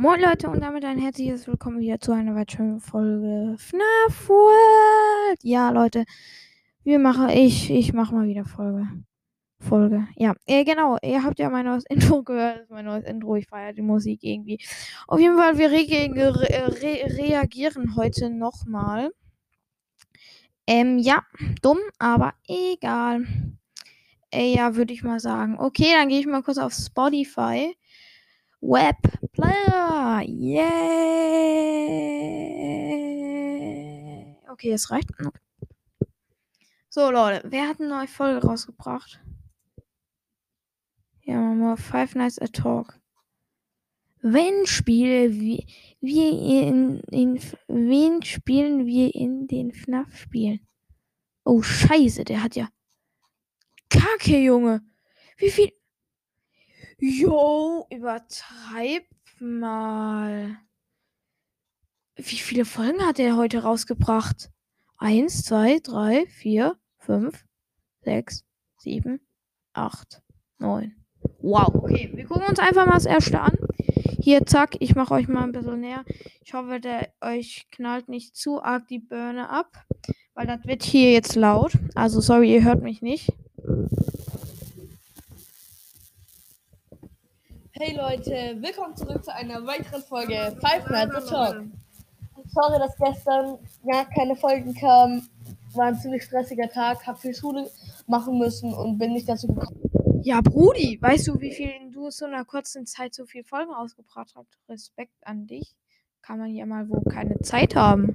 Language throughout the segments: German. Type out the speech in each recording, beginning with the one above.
Moin Leute und damit ein herzliches Willkommen wieder zu einer weiteren Folge FNAF World. Ja Leute, wir machen, ich, ich mache mal wieder Folge. Folge. Ja, äh, genau. Ihr habt ja mein neues Intro gehört. Das ist mein neues Intro. Ich feiere die Musik irgendwie. Auf jeden Fall, wir re re re reagieren heute nochmal. Ähm, ja, dumm, aber egal. Äh, ja, würde ich mal sagen. Okay, dann gehe ich mal kurz auf Spotify. Web Player. Yeah. Okay, es reicht. So, Leute, wer hat eine neue Folge rausgebracht? Ja, mal Five Nights at Talk. Wenn Spiele wir, wir in, in wen spielen wir in den FNAF Spielen? Oh Scheiße, der hat ja Kacke, Junge. Wie viel Jo, übertreib mal. Wie viele Folgen hat er heute rausgebracht? Eins, zwei, drei, vier, fünf, sechs, sieben, acht, neun. Wow, okay. Wir gucken uns einfach mal das erste an. Hier, zack, ich mache euch mal ein bisschen näher. Ich hoffe, der euch knallt nicht zu arg die Birne ab, weil das wird hier jetzt laut. Also, sorry, ihr hört mich nicht. Hey Leute, willkommen zurück zu einer weiteren Folge Five Nights at Talk. Sorry, dass gestern gar keine Folgen kamen. War ein ziemlich stressiger Tag, hab viel Schule machen müssen und bin nicht dazu gekommen. Ja, Brudi, weißt du, wie viel du so einer kurzen Zeit so viele Folgen ausgebracht hast? Respekt an dich. Kann man ja mal wohl keine Zeit haben.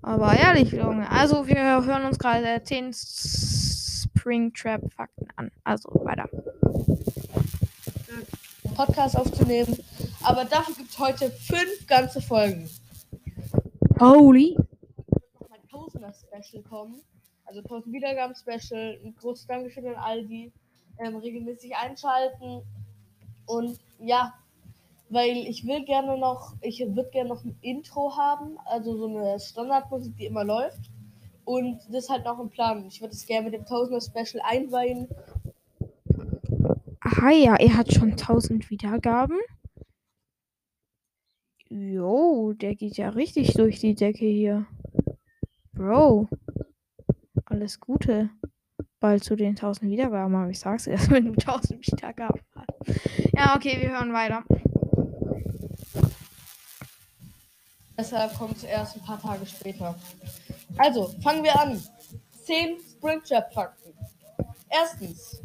Aber ehrlich, Junge. Also, wir hören uns gerade 10 Springtrap Fakten an. Also, weiter. Podcast aufzunehmen. Aber dafür gibt es heute fünf ganze Folgen. Holy. mein Tausender Special kommen. Also 1000 Wiedergaben Special. Ein großes Dankeschön an all die ähm, regelmäßig einschalten. Und ja, weil ich will gerne noch, ich würde gerne noch ein Intro haben, also so eine Standardmusik, die immer läuft. Und das ist halt noch ein Plan. Ich würde es gerne mit dem Tausender Special einweihen Aha, ja, er hat schon 1000 Wiedergaben. Jo, der geht ja richtig durch die Decke hier. Bro. Alles Gute. Bald zu den 1000 Wiedergaben, aber ich sag's erst, wenn du 1000 Wiedergaben hast. Ja, okay, wir hören weiter. Deshalb kommt es erst ein paar Tage später. Also, fangen wir an. 10 Springtrap-Fakten. Erstens,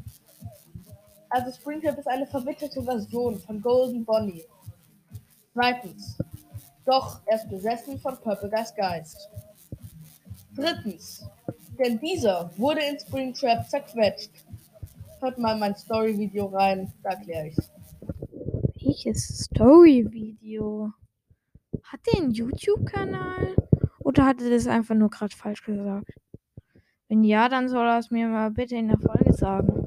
also Springtrap ist eine verwitterete Version von Golden Bonnie. Zweitens. Doch er ist besessen von Purple Guys Geist. Drittens. Denn dieser wurde in Springtrap zerquetscht. Hört mal mein Story-Video rein, da erkläre ich's. Welches Story-Video? Hat der einen YouTube-Kanal? Oder hat er das einfach nur gerade falsch gesagt? Wenn ja, dann soll er es mir mal bitte in der Folge sagen.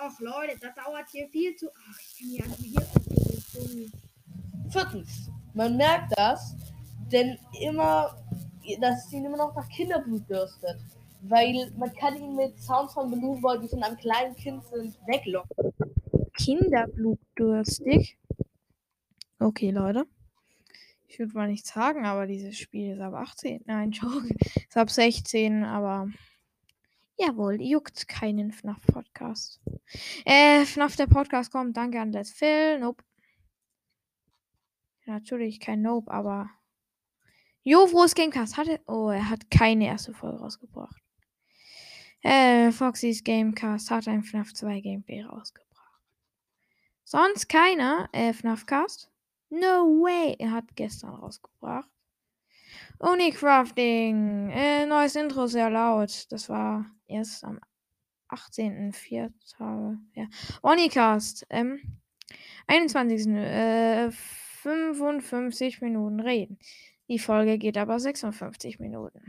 Ach Leute, das dauert hier viel zu. Ach, ich kann hier einfach hier. Viertens, man merkt das, denn immer, dass ihn immer noch nach Kinderblut dürstet. Weil man kann ihn mit Sounds von Balloon Boy, die von einem kleinen Kind sind, weglocken. Kinderblutdurstig? Okay, Leute. Ich würde mal nichts sagen, aber dieses Spiel ist ab 18. Nein, Joke. Ist ab 16, aber Jawohl, juckt keinen FNAF-Podcast. Äh, FNAF der Podcast kommt. Danke an Let's Phil. Nope. Natürlich kein Nope, aber. Jo, ist Gamecast? Hatte. Oh, er hat keine erste Folge rausgebracht. Äh, Foxys Gamecast hat ein FNAF 2 Gameplay rausgebracht. Sonst keiner. Äh, FNAF-Cast? No way. Er hat gestern rausgebracht. Unicrafting. Äh, neues Intro sehr laut. Das war erst am 18. vier Tage. Ja. Unicast. Ähm, 21. Äh, 55 Minuten reden. Die Folge geht aber 56 Minuten.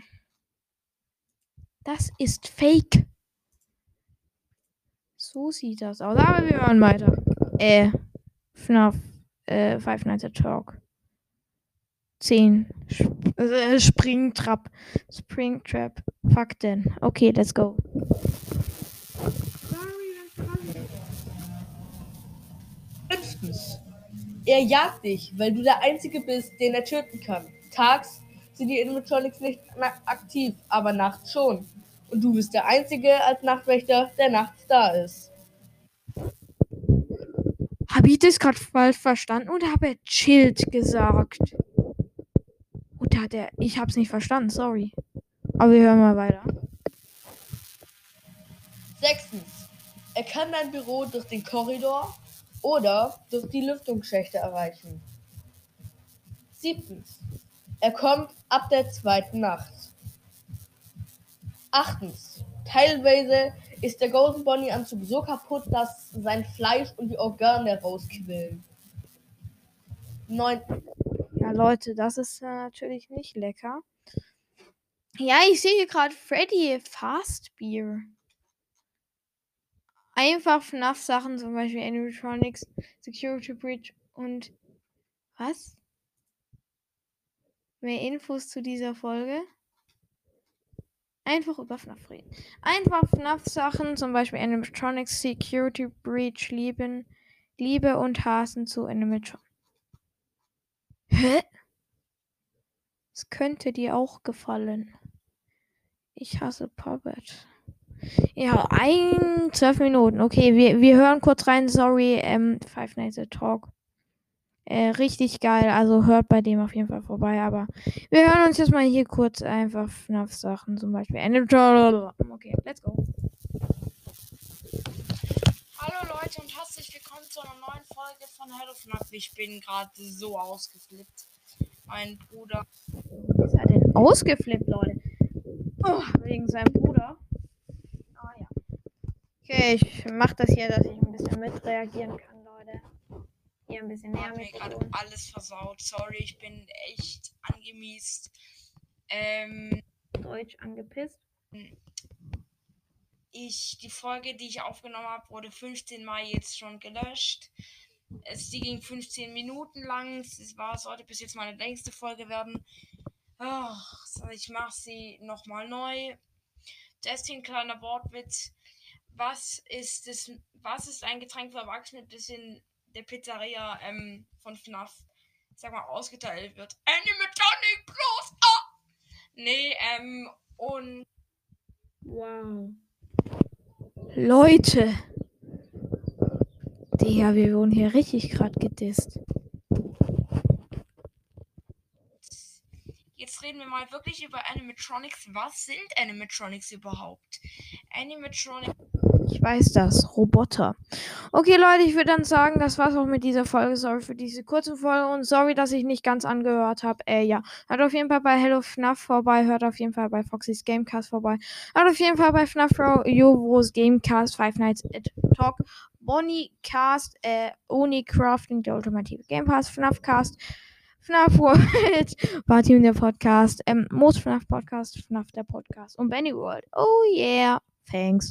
Das ist fake. So sieht das aus. Aber wir hören weiter. Äh, FNAF, äh, Five Nights at Talk. 10. Äh, Springtrap. Springtrap. Fakten. Okay, let's go. Fünftens. Er jagt dich, weil du der Einzige bist, den er töten kann. Tags sind die Animatronics nicht aktiv, aber nachts schon. Und du bist der Einzige als Nachtwächter, der nachts da ist. Habe ich das gerade falsch verstanden oder habe er chillt gesagt? Oder hat er. Ich habe es nicht verstanden, sorry. Aber wir hören mal weiter. Sechstens. Er kann dein Büro durch den Korridor oder durch die Lüftungsschächte erreichen. Siebtens. Er kommt ab der zweiten Nacht. Achtens. Teilweise ist der Golden Bonnie Anzug so kaputt, dass sein Fleisch und die Organe rausquillen. Neuntens. Ja, Leute, das ist äh, natürlich nicht lecker. Ja, ich sehe hier gerade Freddy Fast Beer. Einfach FNAF-Sachen, zum Beispiel Animatronics, Security Bridge und was? Mehr Infos zu dieser Folge? Einfach über FNAF reden. Einfach FNAF-Sachen, zum Beispiel Animatronics, Security Breach lieben, Liebe und Hasen zu Animatron. Hä? Es könnte dir auch gefallen. Ich hasse Puppet. Ja, ein, zwölf Minuten. Okay, wir, wir hören kurz rein. Sorry, ähm, Five Nights at Talk. Äh, richtig geil. Also hört bei dem auf jeden Fall vorbei. Aber wir hören uns jetzt mal hier kurz einfach FNAF-Sachen. Zum Beispiel. Okay, let's go. Hallo Leute und herzlich willkommen zu einer neuen Folge von Hello FNAF. Ich bin gerade so ausgeflippt. Mein Bruder. Was ist er denn ausgeflippt, Leute? Oh, wegen seinem Bruder. Ah ja. Okay, ich mach das hier, dass ich ein bisschen mitreagieren kann, Leute. Hier ein bisschen näher mit. gerade alles versaut. Sorry, ich bin echt angemies. Ähm, Deutsch angepisst. ich, die Folge, die ich aufgenommen habe, wurde 15 Mal jetzt schon gelöscht. Es, die ging 15 Minuten lang. Es war, sollte bis jetzt meine längste Folge werden. Ach, ich mache sie nochmal neu. Deswegen kleiner Wortwitz. Was ist das, was ist ein Getränk für Erwachsene, das in der Pizzeria ähm, von FNAF, sag mal, ausgeteilt wird? Animatronic Plus! Ah! Nee, ähm, und Wow. Leute. Digga, wir wurden hier richtig gerade gedisst. Jetzt reden wir mal wirklich über Animatronics. Was sind Animatronics überhaupt? Animatronics Ich weiß das. Roboter. Okay, Leute, ich würde dann sagen, das war's auch mit dieser Folge. Sorry für diese kurze Folge und sorry, dass ich nicht ganz angehört habe. Äh, ja. Hört auf jeden Fall bei Hello FNAF vorbei. Hört auf jeden Fall bei Foxys Gamecast vorbei. Hört auf jeden Fall bei FNAF Jovos Gamecast Five Nights at Talk. Bonnie Cast, äh, Oni Crafting, der ultimative Game Pass, FNAF Cast, FNAF World, war Team der Podcast, ähm, Most FNAF Podcast, FNAF der Podcast und Benny World. Oh yeah. Thanks.